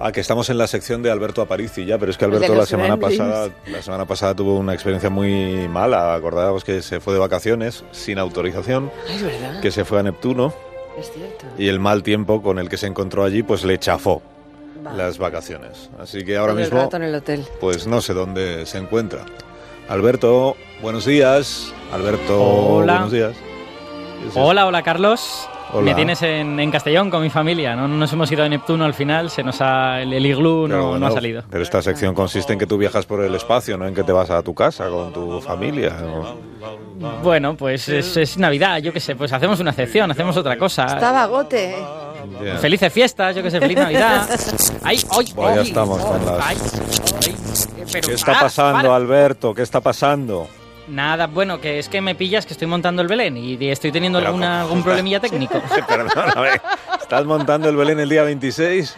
Ah, que estamos en la sección de Alberto Aparici ya, pero es que Alberto la semana pasada, la semana pasada tuvo una experiencia muy mala. Acordaos que se fue de vacaciones sin autorización, es verdad. que se fue a Neptuno Es cierto. y el mal tiempo con el que se encontró allí, pues le chafó Va. las vacaciones. Así que ahora Todo el mismo, rato en el hotel. pues no sé dónde se encuentra. Alberto, buenos días. Alberto, Hola. buenos días. ¿Qué es? Hola, hola Carlos. Hola. Me tienes en, en Castellón con mi familia. No nos hemos ido a Neptuno al final, se nos ha, el, el iglú no, no bueno, ha salido. Pero esta sección consiste en que tú viajas por el espacio, no en que te vas a tu casa con tu familia. ¿no? Bueno, pues es, es Navidad, yo qué sé, pues hacemos una excepción, hacemos otra cosa. Está vagote. Bien. Felices fiestas, yo qué sé, feliz Navidad. Ay, ay, Pues ya ay, estamos con las- ay, ay, pero ¿Qué está para, pasando, para. Alberto? ¿Qué está pasando? Nada, bueno, que es que me pillas que estoy montando el Belén y estoy teniendo Pero, alguna, ¿cómo algún problemilla técnico. Perdóname. ¿Estás montando el Belén el día 26?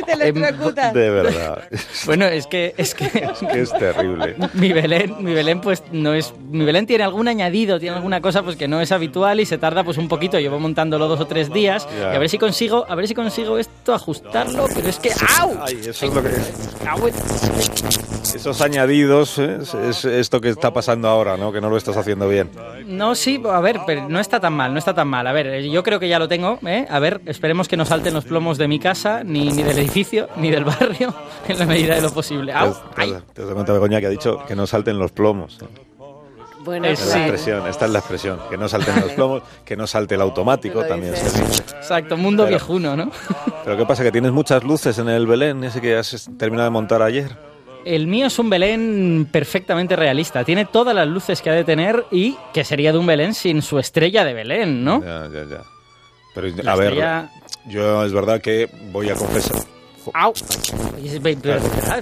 Y te electrocutas. De verdad. Bueno, es que, es que Que es terrible. mi Belén, mi Belén pues no es, mi Belén tiene algún añadido, tiene alguna cosa pues que no es habitual y se tarda pues un poquito. Llevo montándolo dos o tres días Ya. y a ver si consigo, a ver si consigo esto ajustarlo, pero es que ¡au! Ay, eso es lo que... Esos añadidos ¿eh? es, es esto que está pasando ahora, ¿no? Que no lo estás haciendo bien. No, sí, a ver, pero no está tan mal, no está tan mal. A ver, eh, yo creo que ya lo tengo, ¿eh? A ver, esperemos que no salten los plomos de mi casa, ni, ni del edificio, ni del barrio, en la medida de lo posible. ¡Au! ¡Ay! has- te has dado cuenta, Begoña, que ha dicho que no salten los plomos. Bueno, Es- Esta es la expresión, esta es la expresión. Que no salten los plomos, que no salte el automático, también se dices. dice. Exacto, mundo Pero- viejuno, ¿no? Pero ¿qué pasa? Que tienes muchas luces en el Belén, ese que has terminado de montar ayer. El mío es un Belén perfectamente realista. Tiene todas las luces que ha de tener y que sería de un Belén sin su estrella de Belén, ¿no? Ya, ya, ya. Pero, La a ver, estrella- yo es verdad que voy a confesar. ¡Au!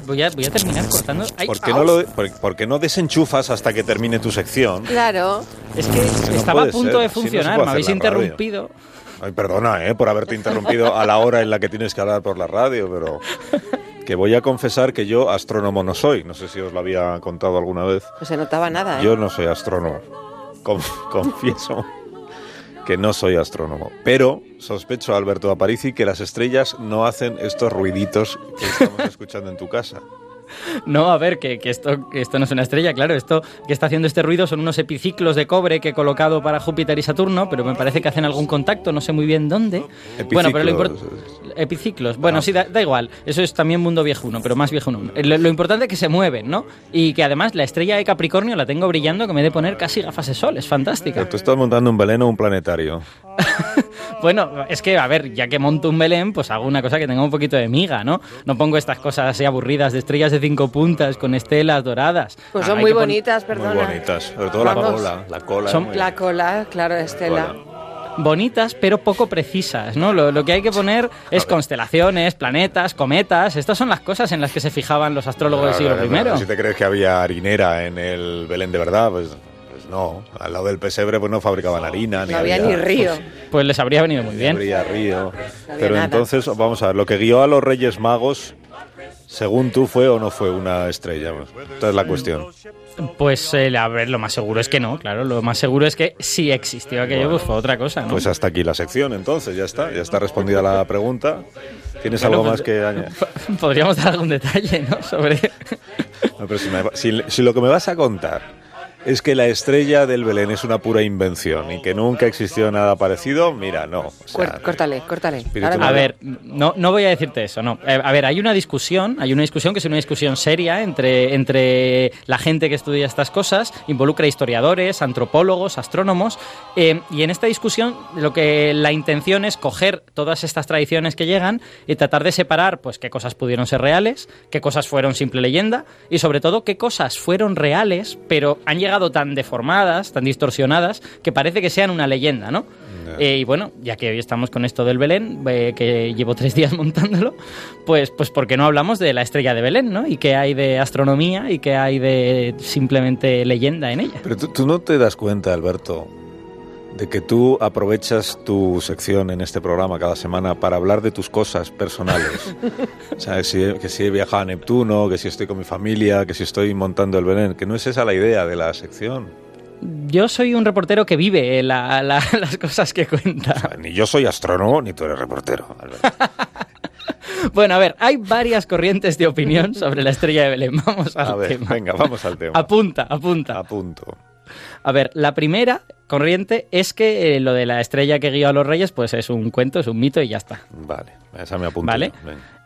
Voy, a, voy a terminar cortando. ¡Ay, ¿Por qué, no lo, por, por qué no desenchufas hasta que termine tu sección? Claro. Es que no estaba a puede punto ser, de no funcionar, puede me habéis radio. interrumpido. Ay, perdona, ¿eh? Por haberte interrumpido a la hora en la que tienes que hablar por la radio, pero... Que voy a confesar que yo astrónomo no soy. No sé si os lo había contado alguna vez. No se notaba nada, ¿eh? Yo no soy astrónomo. Conf- confieso que no soy astrónomo. Pero sospecho, Alberto Aparici, que las estrellas no hacen estos ruiditos que estamos escuchando en tu casa. No, a ver, que, que esto, que esto no es una estrella, claro. Esto que está haciendo este ruido son unos epiciclos de cobre que he colocado para Júpiter y Saturno, pero me parece que hacen algún contacto, no sé muy bien dónde. Bueno, pero lo importante. Epiciclos. Bueno, Ah. sí, da, da igual. Eso es también mundo viejuno, pero más viejuno. Lo, lo importante es que se mueven, ¿no? Y que además la estrella de Capricornio la tengo brillando que me he de poner casi gafas de sol. Es fantástica. Pero tú estás montando un Belén o un planetario. Bueno, es que, a ver, ya que monto un Belén, pues hago una cosa que tenga un poquito de miga, ¿no? No pongo estas cosas así aburridas de estrellas de cinco puntas con estelas doradas. Pues Ah, son muy bonitas, perdona. Muy bonitas. Sobre todo la cola. La cola. Son- La cola, claro, Estela. cola. Bonitas, pero poco precisas, ¿no? Lo, lo que hay que poner es constelaciones, planetas, cometas. Estas son las cosas en las que se fijaban los astrólogos del siglo claro, I. Si te crees que había harinera en el Belén de verdad, pues, pues no. Al lado del pesebre pues no fabricaban harina. Ni No había ni río. Pues les habría venido muy bien. habría río. había Pero nada. entonces, vamos a ver, lo que guió a los Reyes Magos, según tú, fue o no fue una estrella. Esta es la cuestión. Pues, eh, a ver, lo más seguro es que no, claro. Lo más seguro es que si existió aquello, Bueno. pues fue otra cosa, ¿no? Pues hasta aquí la sección, entonces, ya está. Ya está respondida la pregunta. ¿Tienes Bueno, algo pues- más que añadir? Podríamos dar algún detalle, ¿no? Sobre... No, pero si, me- si- si lo que me vas a contar es que la estrella del Belén es una pura invención y que nunca existió nada parecido, mira, no. o sea, Cuer- córtale, córtale. A ver, no, no voy a decirte eso, no. Eh, A ver, hay una discusión, hay una discusión que es una discusión seria entre, entre la gente que estudia estas cosas, involucra historiadores, antropólogos, astrónomos, eh, y en esta discusión lo que la intención es coger todas estas tradiciones que llegan y tratar de separar, pues, qué cosas pudieron ser reales, qué cosas fueron simple leyenda, y sobre todo qué cosas fueron reales, pero han llegado tan deformadas, tan distorsionadas, que parece que sean una leyenda, ¿no? Eh, y bueno, ya que hoy estamos con esto del Belén, eh, que llevo tres días montándolo, pues, pues ¿por qué no hablamos de la estrella de Belén, ¿no? Y qué hay de astronomía y qué hay de simplemente leyenda en ella. Pero tú, tú no te das cuenta, Alberto, de que tú aprovechas tu sección en este programa cada semana para hablar de tus cosas personales. o sea, que si, que si he viajado a Neptuno, que si estoy con mi familia, que si estoy montando el Belén, que no es esa la idea de la sección. Yo soy un reportero que vive la- la- las cosas que cuenta. Ni yo soy astrónomo, ni tú eres reportero. Bueno, a ver, hay varias corrientes de opinión sobre la estrella de Belén. Vamos al A ver, tema. venga, vamos al tema. Apunta, apunta. A punto. A ver, la primera corriente es que eh, lo de la estrella que guió a los reyes, pues es un cuento, es un mito y ya está. Vale, esa me apunto. Vale.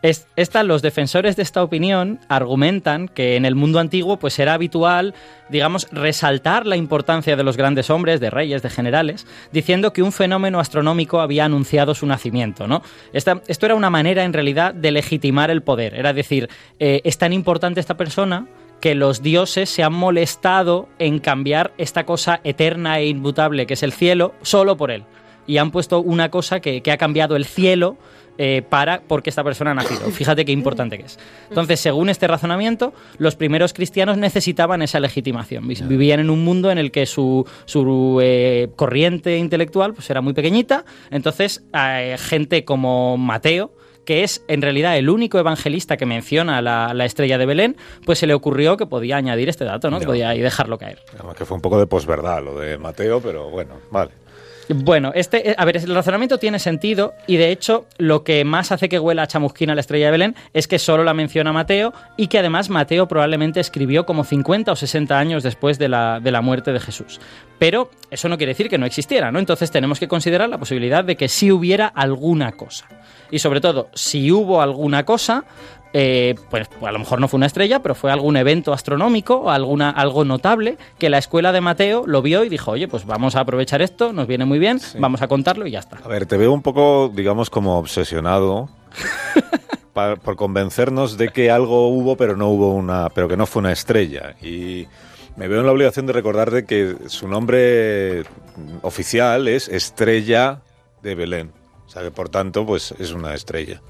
Es, esta, los defensores de esta opinión argumentan que en el mundo antiguo pues era habitual, digamos, resaltar la importancia de los grandes hombres, de reyes, de generales, diciendo que un fenómeno astronómico había anunciado su nacimiento, ¿no? Esta- esto era una manera, en realidad, de legitimar el poder. Era decir, eh, es tan importante esta persona que los dioses se han molestado en cambiar esta cosa eterna e inmutable que es el cielo solo por él. Y han puesto una cosa que, que ha cambiado el cielo eh, para porque esta persona ha nacido. Fíjate qué importante que es. Entonces, según este razonamiento, los primeros cristianos necesitaban esa legitimación. Vi- Vivían en un mundo en el que su, su, eh, corriente intelectual pues, era muy pequeñita. Entonces, eh, gente como Mateo, que es en realidad el único evangelista que menciona la, la estrella de Belén, pues se le ocurrió que podía añadir este dato, ¿no? Que podía ahí dejarlo caer. Además que fue un poco de posverdad lo de Mateo, pero bueno, vale. Bueno, este, eh, a ver, el razonamiento tiene sentido y de hecho lo que más hace que huela a chamusquina la estrella de Belén es que solo la menciona Mateo y que además Mateo probablemente escribió como 50 o 60 años después de la, de la muerte de Jesús. Pero eso no quiere decir que no existiera, ¿no? Entonces tenemos que considerar la posibilidad de que sí hubiera alguna cosa. Y sobre todo, si hubo alguna cosa, eh, pues, pues a lo mejor no fue una estrella, pero fue algún evento astronómico o alguna, algo notable que la escuela de Mateo lo vio y dijo, oye, pues vamos a aprovechar esto, nos viene muy bien, vamos a contarlo y ya está. A ver, te veo un poco, digamos, como obsesionado por convencernos de que algo hubo, pero no hubo una, pero que no fue una estrella. Y me veo en la obligación de recordarte que su nombre oficial es Estrella de Belén. O sea que por tanto, pues es una estrella.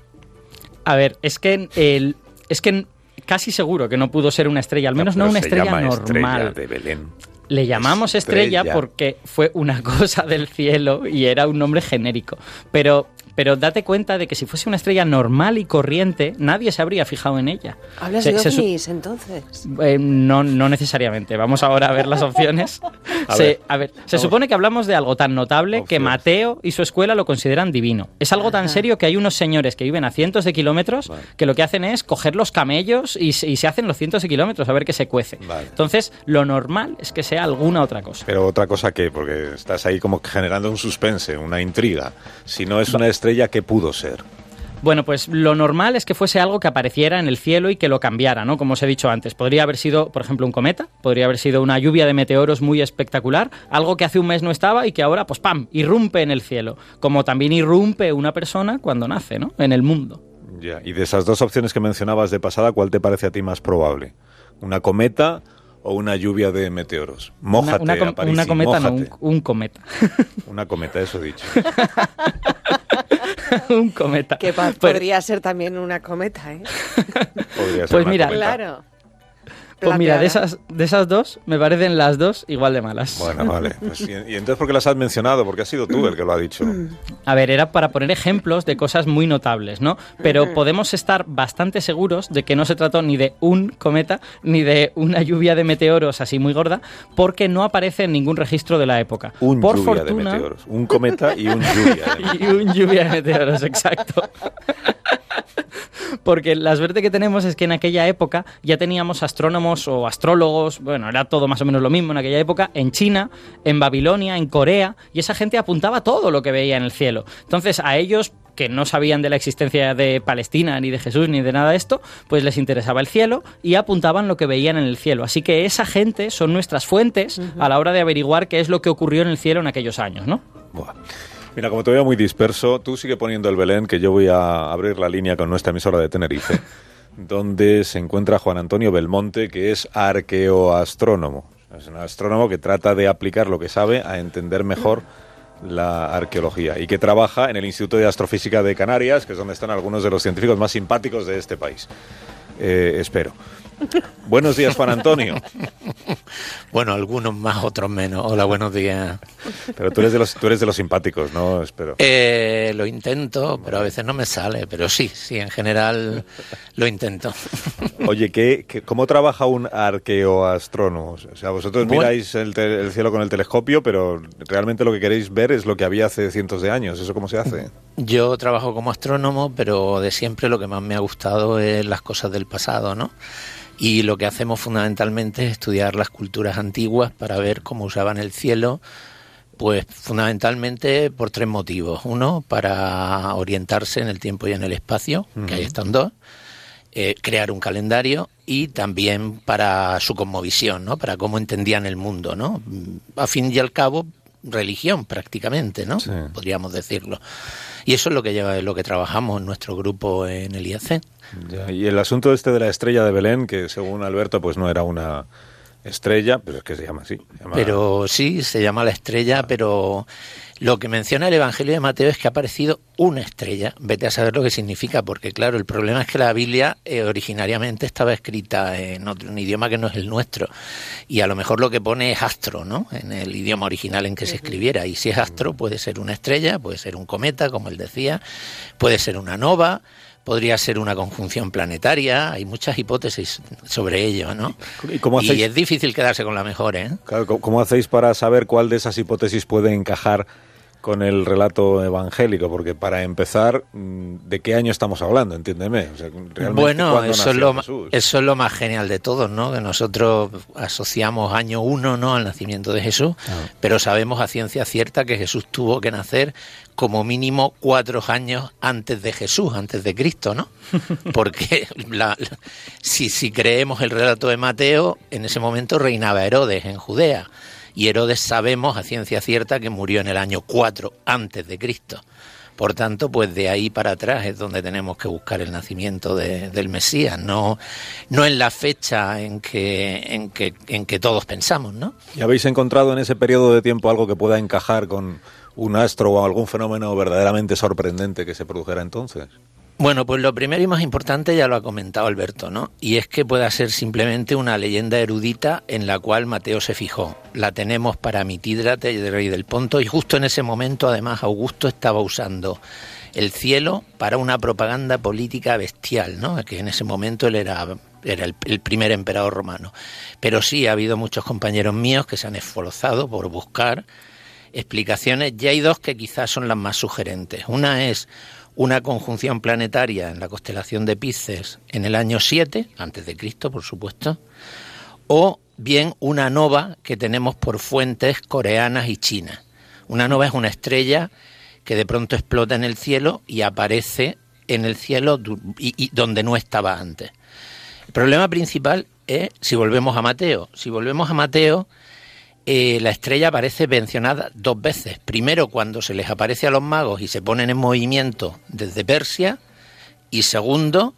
A ver, es que el, es que casi seguro que no pudo ser una estrella, al menos no, una estrella normal. Estrella de Belén. Le llamamos estrella. Estrella. porque fue una cosa del cielo y era un nombre genérico. Pero, pero date cuenta de que si fuese una estrella normal y corriente, nadie se habría fijado en ella. Hablas Se- de ovnis, entonces. Eh, no, no necesariamente. Vamos ahora a ver las opciones. A se, ver. a ver, se supone que hablamos de algo tan notable que. Mateo y su escuela lo consideran divino. Es algo tan serio que hay unos señores que viven a cientos de kilómetros Vale. que lo que hacen es coger los camellos y, se- y se hacen los cientos de kilómetros a ver qué se cuece. Vale. Entonces, lo normal es que sea alguna otra cosa. Pero otra cosa que, porque estás ahí como generando un suspense, una intriga. Si no es una estrella, ¿qué pudo ser? Bueno, pues lo normal es que fuese algo que apareciera en el cielo y que lo cambiara, ¿no? Como os he dicho antes. Podría haber sido, por ejemplo, un cometa, podría haber sido una lluvia de meteoros muy espectacular, algo que hace un mes no estaba y que ahora, pues ¡pam!, irrumpe en el cielo. Como también irrumpe una persona cuando nace, ¿no? En el mundo. Ya. Y de esas dos opciones que mencionabas de pasada, ¿cuál te parece a ti más probable? ¿Una cometa o una lluvia de meteoros? Mójate, una, una com- Aparici, una cometa, no, un, un cometa. Una cometa, eso dicho. un cometa. Que pa- Pero- podría ser también una cometa, ¿eh? Podría ser Pues una mira, cometa. Claro. Pues mira, de esas, de esas dos, me parecen las dos igual de malas. Bueno, vale. Pues, y, y entonces por qué las has mencionado? Porque has sido tú el que lo ha dicho. A ver, era para poner ejemplos de cosas muy notables, ¿no? Pero podemos estar bastante seguros de que no se trató ni de un cometa ni de una lluvia de meteoros así muy gorda, porque no aparece en ningún registro de la época. Un Por lluvia fortuna, de meteoros. Un cometa y un lluvia de meteoros. Y un lluvia de meteoros, exacto. Porque la suerte que tenemos es que en aquella época ya teníamos astrónomos o astrólogos, bueno, era todo más o menos lo mismo en aquella época, en China, en Babilonia, en Corea, y esa gente apuntaba todo lo que veía en el cielo. Entonces a ellos que no sabían de la existencia de Palestina, ni de Jesús, ni de nada de esto, pues les interesaba el cielo y apuntaban lo que veían en el cielo. Así que esa gente son nuestras fuentes a la hora de averiguar qué es lo que ocurrió en el cielo en aquellos años, ¿no? Buah. Mira, como te veo muy disperso, tú sigue poniendo el Belén, que yo voy a abrir la línea con nuestra emisora de Tenerife, donde se encuentra Juan Antonio Belmonte, que es arqueoastrónomo. Es un astrónomo que trata de aplicar lo que sabe a entender mejor la arqueología y que trabaja en el Instituto de Astrofísica de Canarias, que es donde están algunos de los científicos más simpáticos de este país. Eh, espero. Buenos días, Juan Antonio. Bueno, algunos más, otros menos. Hola, buenos días. Pero tú eres de los, tú eres de los simpáticos, ¿no? Espero. Eh, lo intento, pero a veces no me sale. Pero sí, sí, en general lo intento. Oye, ¿qué, qué- cómo trabaja un arqueoastrónomo? O sea, vosotros Bueno. miráis el, te- el cielo con el telescopio, pero realmente lo que queréis ver es lo que había hace cientos de años. ¿Eso cómo se hace? Yo trabajo como astrónomo, pero de siempre lo que más me ha gustado es las cosas del pasado, ¿no? Y lo que hacemos fundamentalmente es estudiar las culturas antiguas para ver cómo usaban el cielo, pues fundamentalmente por tres motivos. Uno, para orientarse en el tiempo y en el espacio, que ahí están dos. eh, crear un calendario y también para su cosmovisión, ¿no? Para cómo entendían el mundo, ¿no? A fin y al cabo, religión prácticamente, ¿no? Sí. Podríamos decirlo. Y eso es lo que lleva, lo que trabajamos en nuestro grupo en el IAC. Ya, y el asunto este de la estrella de Belén, que según Alberto, pues no era una estrella, pero es que se llama así. se llama- Pero sí, se llama la estrella, pero lo que menciona el Evangelio de Mateo es que ha aparecido una estrella. Vete a saber lo que significa, porque claro, el problema es que la Biblia eh, originariamente estaba escrita en otro un idioma que no es el nuestro. Y a lo mejor lo que pone es astro, ¿no? En el idioma original en que se escribiera. Y si es astro, puede ser una estrella, puede ser un cometa, como él decía, puede ser una nova. Podría ser una conjunción planetaria, hay muchas hipótesis sobre ello, ¿no? ¿Y cómo hacéis? Y es difícil quedarse con la mejor, ¿eh? Claro, ¿cómo- ¿Cómo hacéis para saber cuál de esas hipótesis puede encajar con el relato evangélico? Porque para empezar, mm, ¿de qué año estamos hablando? Entiéndeme. O sea, realmente, Bueno, ¿cuándo eso es, lo, ma- Jesús? eso es lo más genial de todo, ¿no? Que nosotros asociamos año uno, ¿no? Al nacimiento de Jesús, Ah. pero sabemos a ciencia cierta que Jesús tuvo que nacer como mínimo cuatro años antes de Jesús, antes de Cristo, ¿no? Porque la- la- si, si creemos el relato de Mateo, en ese momento reinaba Herodes en Judea. Y Herodes sabemos a ciencia cierta que murió en el año 4 antes de Cristo. Por tanto, pues de ahí para atrás es donde tenemos que buscar el nacimiento de- del Mesías, no, no en la fecha en que, en, que, en que todos pensamos, ¿no? ¿Y habéis encontrado en ese periodo de tiempo algo que pueda encajar con un astro o algún fenómeno verdaderamente sorprendente que se produjera entonces? Bueno, pues lo primero y más importante ya lo ha comentado Alberto, ¿no? Y es que pueda ser simplemente una leyenda erudita en la cual Mateo se fijó. La tenemos para Mitídrate, rey del Ponto, y justo en ese momento, además, Augusto estaba usando el cielo para una propaganda política bestial, ¿no? Que en ese momento él era, era el, el primer emperador romano. Pero sí, ha habido muchos compañeros míos que se han esforzado por buscar explicaciones y hay dos que quizás son las más sugerentes. Una es una conjunción planetaria en la constelación de Pisces en el año 7, antes de Cristo, por supuesto, o bien una nova que tenemos por fuentes coreanas y chinas. Una nova es una estrella que de pronto explota en el cielo y aparece en el cielo y donde no estaba antes. El problema principal es si volvemos a Mateo. Si volvemos a Mateo, eh, la estrella aparece mencionada dos veces. Primero cuando se les aparece a los magos y se ponen en movimiento desde Persia y segundo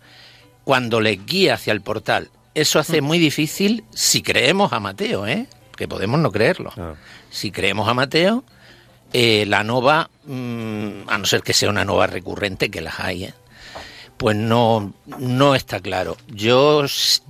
cuando les guía hacia el portal. Eso hace muy difícil si creemos a Mateo, ¿eh? que podemos no creerlo. Claro. Si creemos a Mateo, eh, la nova, mm, a no ser que sea una nova recurrente, que las hay, ¿eh? Pues no, no está claro. Yo,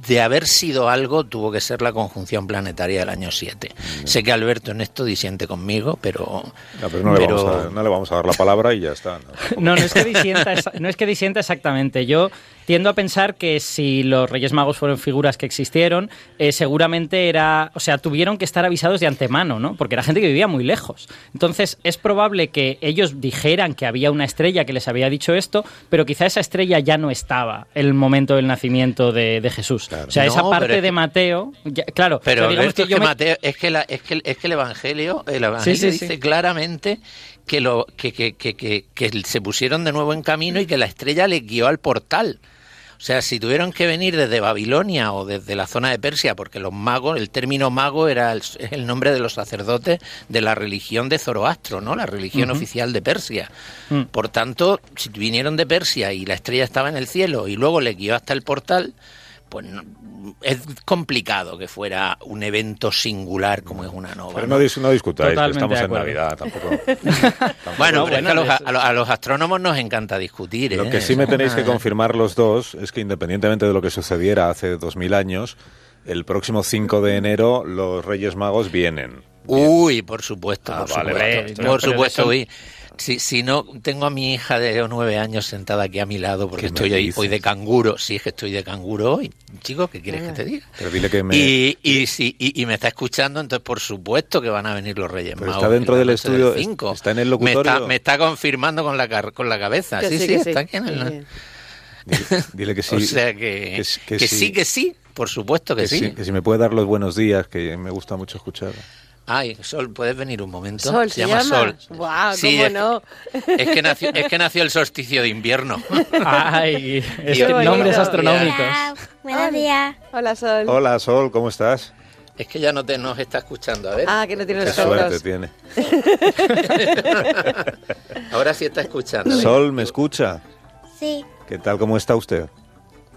de haber sido algo, tuvo que ser la conjunción planetaria del año 7. Sé que Alberto en esto disiente conmigo, pero... No, pero no, le vamos a, no le vamos a dar la palabra y ya está. ¿no? No, no es que disienta, no es que disienta exactamente. Yo tiendo a pensar que si los Reyes Magos fueron figuras que existieron, eh, seguramente era, o sea, tuvieron que estar avisados de antemano, ¿no? Porque era gente que vivía muy lejos. Entonces, es probable que ellos dijeran que había una estrella que les había dicho esto, pero quizá esa estrella ya no estaba el momento del nacimiento de, de Jesús. Claro. O sea, No, esa parte de Mateo, ya- claro, Pero o sea, es yo que, me- Mateo, es que, la- es que, es que el Evangelio, el Evangelio Sí, sí, dice sí. claramente que, lo, que, que, que, que, que se pusieron de nuevo en camino y que la estrella les guió al portal. O sea, si tuvieron que venir desde Babilonia o desde la zona de Persia, porque los magos, el término mago era el, nombre de los sacerdotes de la religión de Zoroastro, ¿no? La religión oficial de Persia. Mm. Por tanto, si vinieron de Persia y la estrella estaba en el cielo y luego les guió hasta el portal, pues no- es complicado que fuera un evento singular como es una nova. Pero ¿no? no, dis- no discutáis, estamos de en acuerdo. Navidad, tampoco. Bueno, No, pero es que bueno, a, los, a los- a los astrónomos nos encanta discutir. Lo ¿eh? que sí me tenéis que confirmar los dos es que independientemente de lo que sucediera hace dos mil años, el próximo 5 de enero los Reyes Magos vienen. Uy, por supuesto, Ah, por vale, supuesto. vale. por supuesto, uy. Si, si no, tengo a mi hija de nueve años sentada aquí a mi lado porque ¿Qué me estoy hoy, dices? hoy de canguro. Sí, es que estoy de canguro hoy. Chico, ¿qué quieres que te diga? Pero dile que me... Y, y, sí, y, y me está escuchando, entonces por supuesto que van a venir los Reyes Pero Magos. está dentro del estudio, cinco. está en el Me locutorio. está, me está confirmando con la, car- con la cabeza. Que Sí, sí, que está aquí en el... Dile, dile que sí. o sea que, que sí, que, que sí. sí. que sí, por supuesto que, que sí. sí, que si me puede dar los buenos días, que me gusta mucho escuchar. Ay, Sol, ¿puedes venir un momento? Sol, ¿se llama? Sol. Guau, Sí, ¿cómo es, no? Es que, nació, es que nació el solsticio de invierno. Ay, es que nombres astronómicos. Hola, buenos días. Hola, Sol. Hola, Sol, ¿cómo estás? Es que ya no te nos está escuchando, a ver. Ah, que no tiene Qué suerte tiene. Ahora sí está escuchando. Sol, ¿me escucha? Sí, ¿Qué tal, cómo está usted?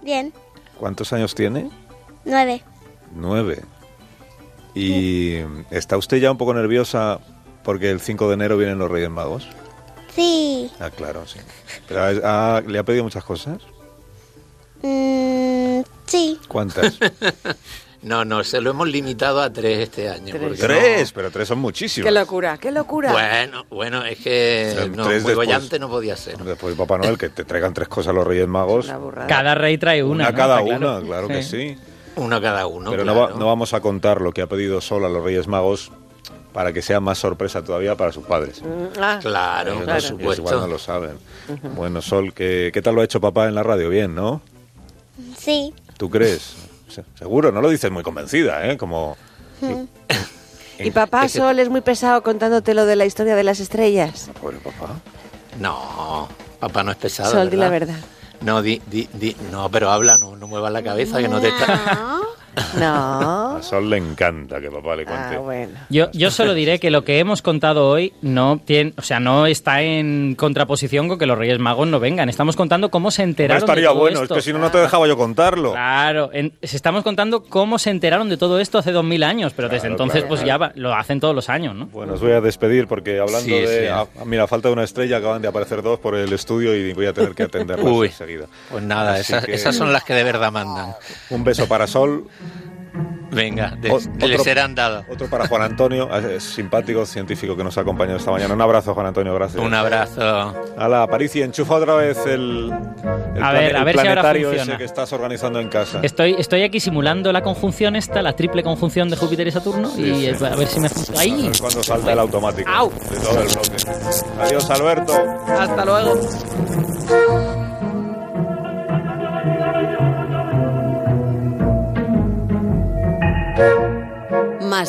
bien. ¿Cuántos años tiene? Nueve. Nueve. ¿Y está usted ya un poco nerviosa porque el 5 de enero vienen los Reyes Magos? Sí. Ah, claro, sí. Pero ha- ha- ¿Le ha pedido muchas cosas? Mm, sí. ¿Cuántas? No, no, se lo hemos limitado a tres este año. Tres. porque Tres, no- pero tres son muchísimas. Qué locura, qué locura. Bueno, bueno, es que Tres no, muy después. bollante no podía ser. Después Papá Noel, que te traigan tres cosas los Reyes Magos. Cada rey trae una. Una ¿no? cada una, claro que sí. Uno cada uno. Pero no, va- no vamos a contar lo que ha pedido Sol a los Reyes Magos para que sea más sorpresa todavía para sus padres. Mm, ah, Claro, Ellos claro. ellos igual no supuesto. lo saben. Bueno, Sol, ¿qué, ¿qué tal lo ha hecho papá en la radio? Bien, ¿no? Sí. ¿Tú crees? Se- Seguro, no lo dices muy convencida, ¿eh? Como... Y papá Sol es muy pesado contándote lo de la historia de las estrellas. Pobre papá. No, papá no es pesado. Sol, di la verdad. No, di, di, di- no, pero habla, no, no muevas la cabeza que no te está. No. No. A Sol le encanta que papá le cuente. Ah, bueno. Yo, yo solo diré que lo que hemos contado hoy no tiene, o sea, no está en contraposición con que los Reyes Magos no vengan. Estamos contando cómo se No enteraron estaría de todo bueno, esto. es que si no, no te dejaba yo contarlo. Claro, en- se estamos contando cómo se enteraron de todo esto hace dos mil años, pero desde Claro, entonces claro, pues claro. ya va- lo hacen todos los años, ¿no? Bueno, os voy a despedir porque hablando Sí, de... sí. ah, mira, falta de una estrella, acaban de aparecer dos por el estudio y voy a tener que atenderlas Uy. enseguida. Pues nada, Así esas, que- esas son las que de verdad mandan. Un beso para Sol, Venga, de- otro- serán dadas. otro para Juan Antonio, simpático científico que nos ha acompañado esta mañana. Un abrazo, Juan Antonio, gracias. Un abrazo. Hala, París y enchufa otra vez el, el, A ver, a el ver si ahora planetario funciona. ese que estás organizando en casa. Estoy, estoy aquí simulando la conjunción esta, la triple conjunción de Júpiter y Saturno, Sí, y sí. a ver si me funciona. A ¡Ay! ver cuándo salta el automático Au. de todo el bloque. Adiós, Alberto. Hasta luego.